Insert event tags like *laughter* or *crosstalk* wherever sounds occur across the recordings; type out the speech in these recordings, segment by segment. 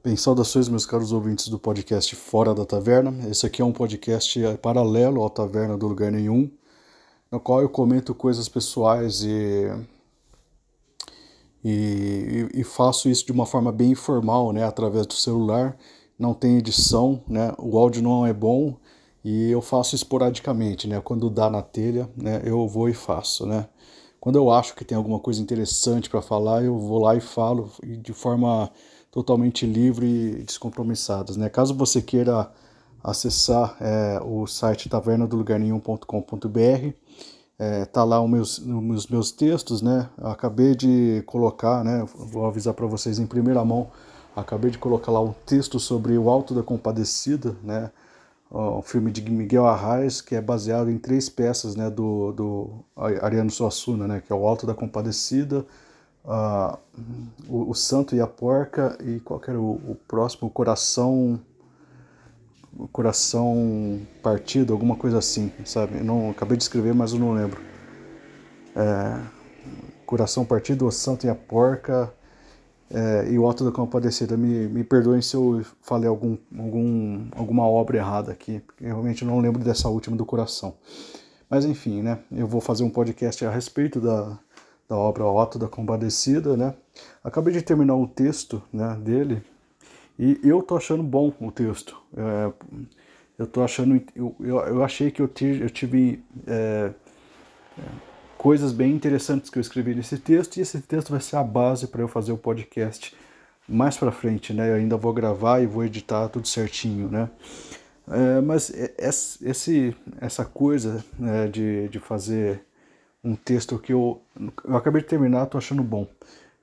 Bem, saudações, meus caros ouvintes do podcast Fora da Taverna. Esse aqui é um podcast paralelo ao Taverna do Lugar Nenhum, no qual eu comento coisas pessoais e, e, e faço isso de uma forma bem informal, né, através do celular. Não tem edição, né, o áudio não é bom e eu faço esporadicamente, né, quando dá na telha, né, eu vou e faço, né. Quando eu acho que tem alguma coisa interessante para falar, eu vou lá e falo de forma totalmente livre e descompromissadas. Né? Caso você queira acessar é, o site tavernadolugarnenhum.com.br, é, tá lá os meus, os meus textos, né? Acabei de colocar, né? Vou avisar para vocês em primeira mão. Acabei de colocar lá um texto sobre o Alto da Compadecida, né? Um filme de Miguel Arraes que é baseado em três peças, né? Do, do Ariano Suassuna, né? Que é o Alto da Compadecida, o, o, Santo e a Porca e qual era o, o próximo? O Coração o Coração Partido, alguma coisa assim, sabe? Não acabei de escrever, mas eu não lembro. É, coração Partido, o Santo e a Porca é, e o Alto da Compadecida. Me, me perdoem se eu falei algum, algum, alguma obra errada aqui, porque realmente eu não lembro dessa última do Coração. Mas enfim, né? Eu vou fazer um podcast a respeito da, da obra Otto da Compadecida, né? Acabei de terminar o texto né, dele e eu tô achando bom o texto. É, eu tô achando, eu, eu, achei que eu tive, eu tive é, é, coisas bem interessantes que eu escrevi nesse texto e esse texto vai ser a base para eu fazer o podcast mais para frente, né? Eu ainda vou gravar e vou editar tudo certinho, né? É, mas esse, essa coisa né, de, de fazer um texto que eu, eu acabei de terminar, tô achando bom.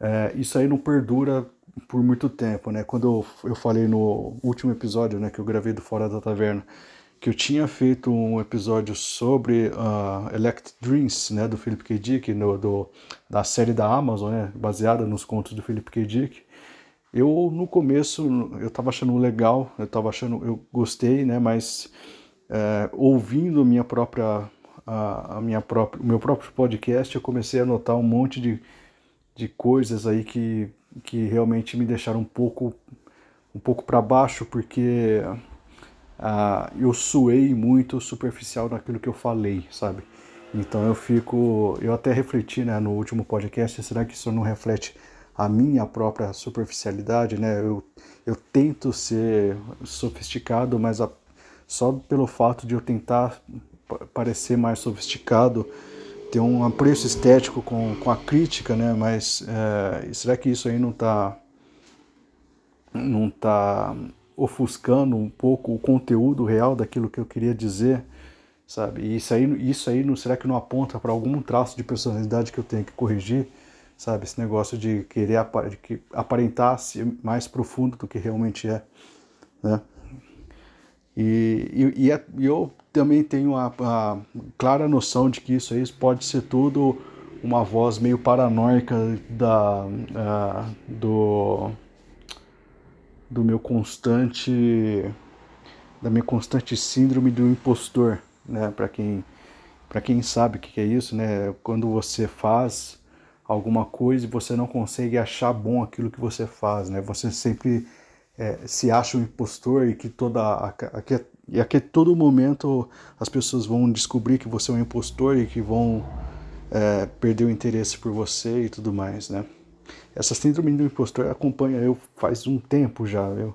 É, isso aí não perdura por muito tempo, né? Quando eu, eu falei no último episódio, né, que eu gravei do Fora da Taverna, que eu tinha feito um episódio sobre uh, Elect Dreams, né, do Philip K. Dick, no, do, da série da Amazon, né, baseada nos contos do Philip K. Dick. Eu no começo eu estava achando legal, eu estava achando, eu gostei, né, mas é, ouvindo minha própria a, a minha própria, o meu próprio podcast, eu comecei a notar um monte de, de coisas aí que, que realmente me deixaram um pouco, um pouco para baixo, porque uh, eu suei muito superficial naquilo que eu falei, sabe? Então eu fico, eu até refleti né, no último podcast, será que isso não reflete a minha própria superficialidade, né? Eu, eu tento ser sofisticado, mas a, só pelo fato de eu tentar parecer mais sofisticado, ter um apreço estético com, com a crítica, né? Mas é, será que isso aí não está não tá ofuscando um pouco o conteúdo real daquilo que eu queria dizer, sabe? E isso aí, isso aí não, será que não aponta para algum traço de personalidade que eu tenho que corrigir, sabe? Esse negócio de querer aparentar ser mais profundo do que realmente é, né? E, e, e, eu também tenho a, a, clara noção de que isso aí pode ser tudo uma voz meio paranoica da, uh, do, do meu constante da minha constante síndrome do impostor, né? Para quem para quem sabe o que é isso, né? Quando você faz alguma coisa e você não consegue achar bom aquilo que você faz, né? Você sempre é, se acha um impostor e que toda a, a, e aqui todo momento as pessoas vão descobrir que você é um impostor e que vão é, perder o interesse por você e tudo mais, né? Essa síndrome do impostor acompanha eu faz um tempo já, eu,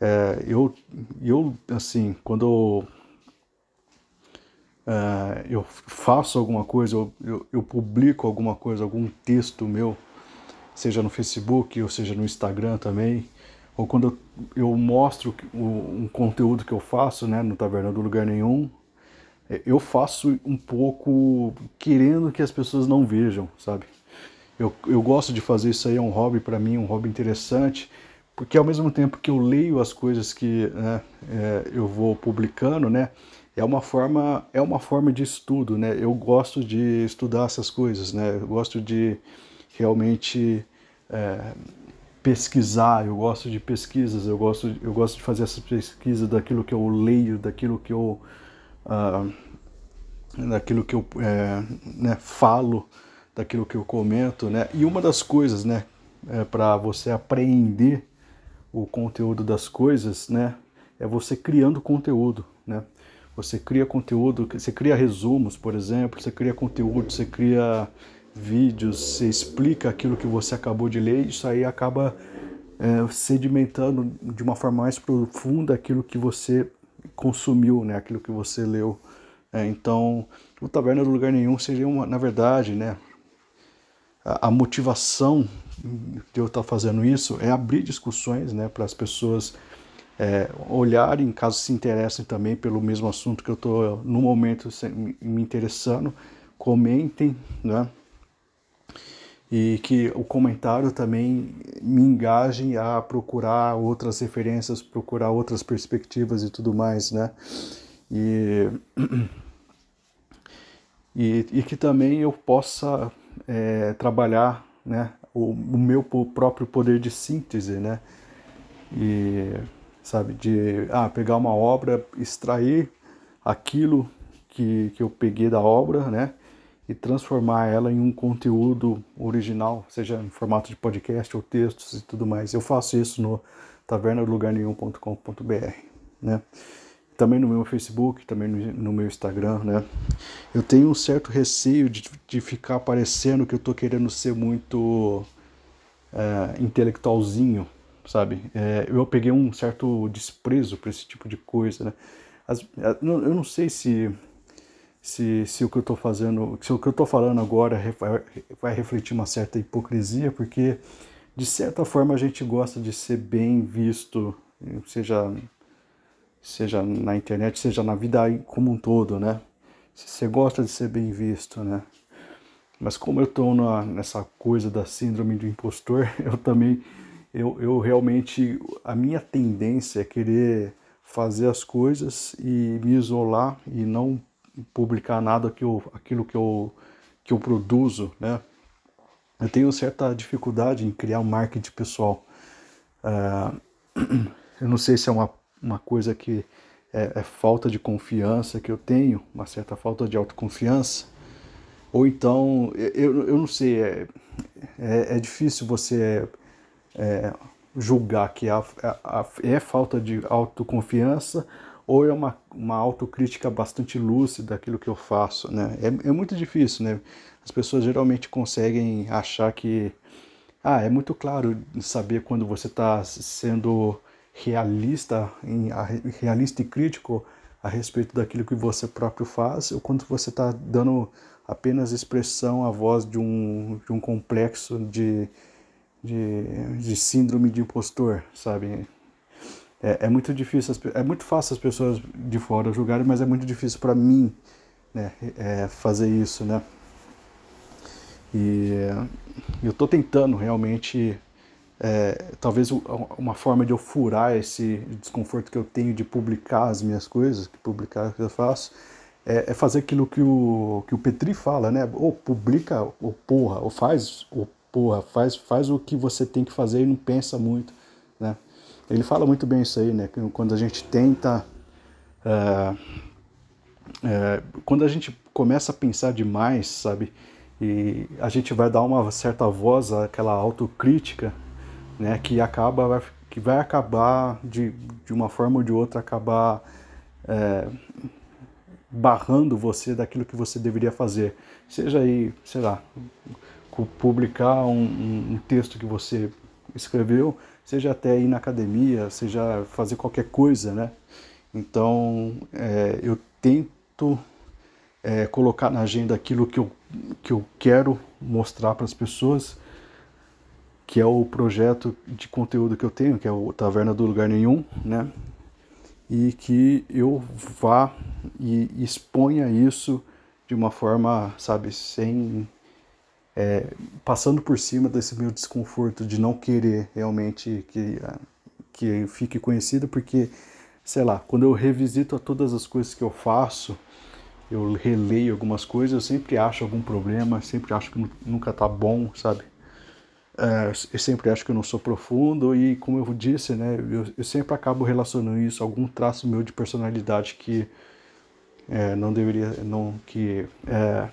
é, eu, eu assim, quando é, eu faço alguma coisa, eu, eu, eu publico alguma coisa, algum texto meu, seja no Facebook ou seja no Instagram também, ou quando eu, mostro um conteúdo que eu faço, né, no Taverna do Lugar Nenhum, é, eu faço um pouco querendo que as pessoas não vejam, sabe? Eu, eu gosto de fazer isso aí, é um hobby para mim, um hobby interessante, porque ao mesmo tempo que eu leio as coisas que né, é, eu vou publicando, né, é uma forma é uma forma de estudo, né? Eu gosto de estudar essas coisas, né? Eu gosto de realmente é, pesquisar, eu gosto de pesquisas, eu gosto, eu gosto de fazer essas pesquisas daquilo que eu leio, daquilo que eu, uh, daquilo que eu é, né, falo, daquilo que eu comento, né? E uma das coisas, né, é para você aprender o conteúdo das coisas, né? É você criando conteúdo, né? Você cria conteúdo, você cria resumos, por exemplo, você cria conteúdo, você cria vídeos, você explica aquilo que você acabou de ler, isso aí acaba é, sedimentando de uma forma mais profunda aquilo que você consumiu, né? Aquilo que você leu. É, então, o Taverna do Lugar Nenhum seria, uma, na verdade, né? A, a motivação de eu estar fazendo isso é abrir discussões, né? Para as pessoas é, olharem, caso se interessem também pelo mesmo assunto que eu estou no momento me interessando, comentem, né? E que o comentário também me engaje a procurar outras referências, procurar outras perspectivas e tudo mais, né? E, *clears throat* e, e que também eu possa é, trabalhar né, o, o meu próprio poder de síntese, né? E, sabe, de ah, pegar uma obra, extrair aquilo que, que eu peguei da obra, né? E transformar ela em um conteúdo original, seja em formato de podcast ou textos e tudo mais. Eu faço isso no tavernalugarnenhum.com.br, né? também no meu Facebook, também no, meu Instagram, né? Eu tenho um certo receio de, de ficar parecendo que eu tô querendo ser muito é, intelectualzinho, sabe? É, eu peguei um certo desprezo por esse tipo de coisa, né? As, eu não sei se, se, se o que eu tô fazendo, se o que eu tô falando agora vai, refletir uma certa hipocrisia, porque de certa forma a gente gosta de ser bem visto, seja seja na internet, seja na vida como um todo, né? Você gosta de ser bem visto, né? Mas como eu estou nessa coisa da síndrome do impostor, *laughs* eu também, eu, eu realmente, a minha tendência é querer fazer as coisas e me isolar e não publicar nada que eu, aquilo que eu, que eu produzo, né? Eu tenho certa dificuldade em criar um marketing pessoal. Uh, *clears throat* eu não sei se é uma uma coisa que é, é, falta de confiança que eu tenho, uma certa falta de autoconfiança, ou então, eu, eu não sei, é, é, é difícil você é, julgar que a, é falta de autoconfiança ou é uma, uma autocrítica bastante lúcida daquilo que eu faço, né? É, é muito difícil, né? As pessoas geralmente conseguem achar que, ah, é muito claro saber quando você está sendo realista, em, realista e crítico a respeito daquilo que você próprio faz, ou quando você está dando apenas expressão à voz de um, de um complexo de, de, de síndrome de impostor, sabe? É, é, muito difícil, é muito fácil as pessoas de fora julgarem, mas é muito difícil para mim né, é, fazer isso, né? E eu estou tentando realmente é, talvez uma forma de eu furar esse desconforto que eu tenho de publicar as minhas coisas, que publicar o que eu faço, é, é, fazer aquilo que o, que o Petri fala, né? Ou publica, ou porra, ou faz, ou porra, faz, faz o que você tem que fazer e não pensa muito? Ele fala muito bem isso aí, né? Quando a gente tenta... É, é, quando a gente começa a pensar demais, sabe? E a gente vai dar uma certa voz àquela autocrítica, né, que acaba que vai acabar de, de uma forma ou de outra acabar é, barrando você daquilo que você deveria fazer, seja aí, sei lá, publicar um, um texto que você escreveu, seja até ir na academia, seja fazer qualquer coisa, né? Então é, eu tento é, colocar na agenda aquilo que eu, que eu quero mostrar para as pessoas que é o projeto de conteúdo que eu tenho, que é o Taverna do Lugar Nenhum, né? E que eu vá e exponha isso de uma forma, sabe, sem. É, passando por cima desse meu desconforto de não querer realmente que, que fique conhecido, porque, sei lá, quando eu revisito todas as coisas que eu faço, eu releio algumas coisas, eu sempre acho algum problema, sempre acho que nunca tá bom, sabe? Uh, eu sempre acho que eu não sou profundo e, como eu disse, né, eu, eu sempre acabo relacionando isso a algum traço meu de personalidade que é, não deveria, não que é,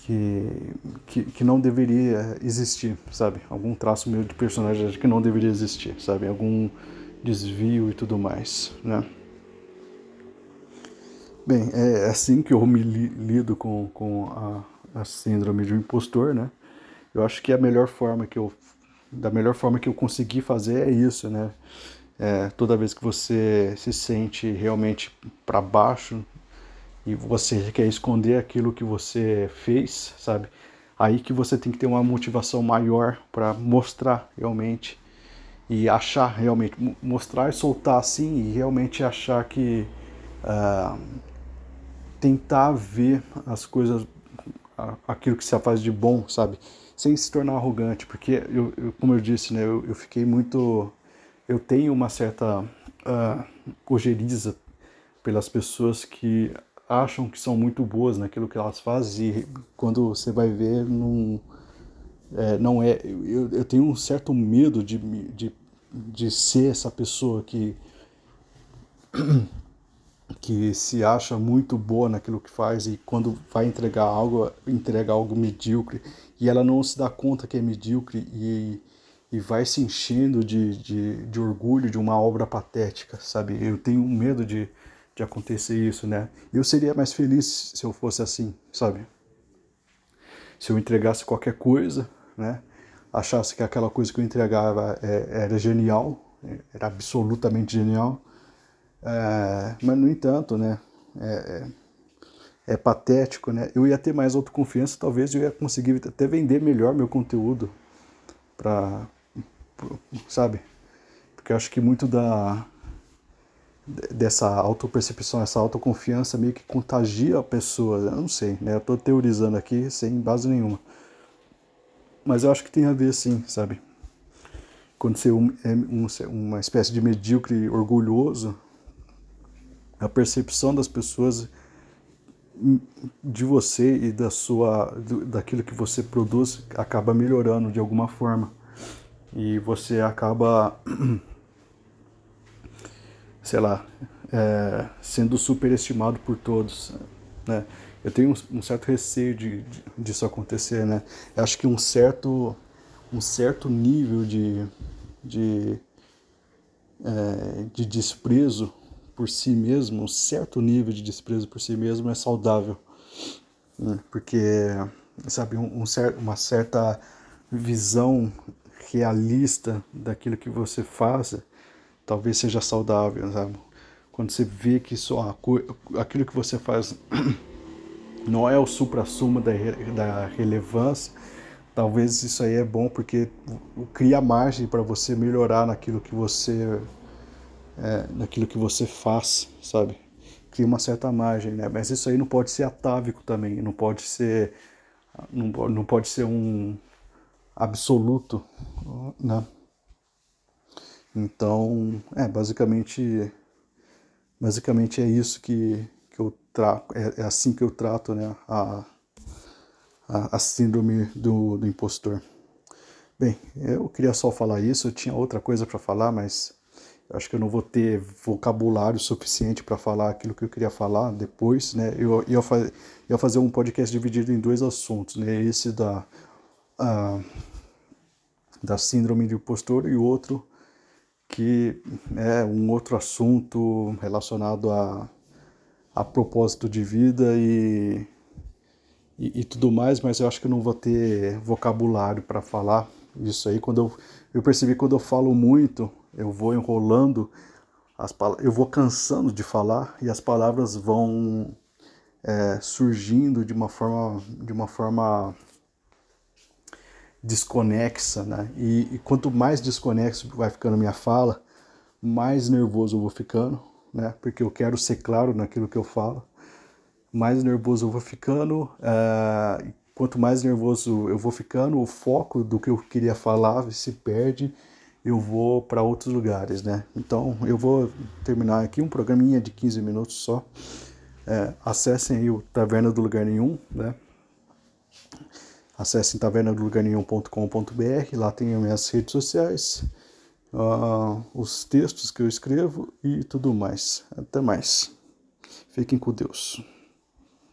que, que, que, não deveria existir, sabe? Algum traço meu de personagem que não deveria existir, sabe? Algum desvio e tudo mais, né? Bem, é assim que eu me lido com, com a, a síndrome de um impostor, né? Eu acho que a melhor forma que eu da melhor forma que eu consegui fazer é isso, né? É, toda vez que você se sente realmente para baixo e você quer esconder aquilo que você fez, sabe? Aí que você tem que ter uma motivação maior para mostrar realmente e achar realmente, mostrar e soltar assim e realmente achar que uh, tentar ver as coisas, aquilo que se faz de bom, sabe? Sem se tornar arrogante, porque, eu, eu como eu disse, né, eu, eu, fiquei muito. Eu tenho uma certa uh, ojeriza pelas pessoas que acham que são muito boas naquilo que elas fazem e quando você vai ver, não é. Não é eu, eu tenho um certo medo de, de, de ser essa pessoa que *clears throat* que se acha muito boa naquilo que faz e quando vai entregar algo, entrega algo medíocre e ela não se dá conta que é medíocre e, e vai se enchendo de, de, de orgulho de uma obra patética, sabe? Eu tenho medo de, de acontecer isso, né? Eu seria mais feliz se eu fosse assim, sabe? Se eu entregasse qualquer coisa, né? Achasse que aquela coisa que eu entregava é, era genial, era absolutamente genial, é, mas, no entanto, né, é, é, é, patético, né? Eu ia ter mais autoconfiança, talvez eu ia conseguir até vender melhor meu conteúdo para, sabe? Porque eu acho que muito da dessa autopercepção, essa autoconfiança meio que contagia a pessoa, eu não sei, né? Eu tô teorizando aqui sem base nenhuma. Mas eu acho que tem a ver sim, sabe? Quando você é um, uma espécie de medíocre orgulhoso, a percepção das pessoas de você e da sua daquilo que você produz acaba melhorando de alguma forma e você acaba *clears throat* sei lá é, sendo superestimado por todos né eu tenho um, certo receio de, de, disso acontecer né eu acho que um certo um certo nível de de, é, de desprezo por si mesmo, um certo nível de desprezo por si mesmo é saudável. Né? Porque, sabe, um, um cer uma certa visão realista daquilo que você faz talvez seja saudável, sabe? Quando você vê que só aquilo que você faz *clears throat* não é o supra-sumo da, da relevância, talvez isso aí é bom porque cria margem para você melhorar naquilo que você é, naquilo que você faz, sabe? Cria uma certa margem, né? Mas isso aí não pode ser atávico também, não pode ser, não, não pode ser um absoluto, né? Então, é basicamente, basicamente é isso que, que eu trato, é, é assim que eu trato, né? A, a, a síndrome do, do impostor. Bem, eu queria só falar isso, eu tinha outra coisa para falar, mas acho que eu não vou ter vocabulário suficiente para falar aquilo que eu queria falar depois, né? Eu ia, fazer, ia fazer um podcast dividido em dois assuntos, né? Esse da, a, da síndrome de impostor e outro que é um outro assunto relacionado a, a propósito de vida e, e, e tudo mais, mas eu acho que eu não vou ter vocabulário para falar isso aí. Quando eu, eu percebi quando eu falo muito, eu vou enrolando, as eu vou cansando de falar e as palavras vão é, surgindo de uma forma, de uma forma desconexa, né? E, e, quanto mais desconexo vai ficando minha fala, mais nervoso eu vou ficando, né? Porque eu quero ser claro naquilo que eu falo. Mais nervoso eu vou ficando, é, quanto mais nervoso eu vou ficando, o foco do que eu queria falar se perde eu vou para outros lugares, né? Então eu vou terminar aqui um programinha de 15 minutos só. É, acessem aí o Taverna do Lugar Nenhum, né? Acessem tavernadolugarnenhum.com.br, lá tem as minhas redes sociais, uh, os textos que eu escrevo e tudo mais. Até mais. Fiquem com Deus.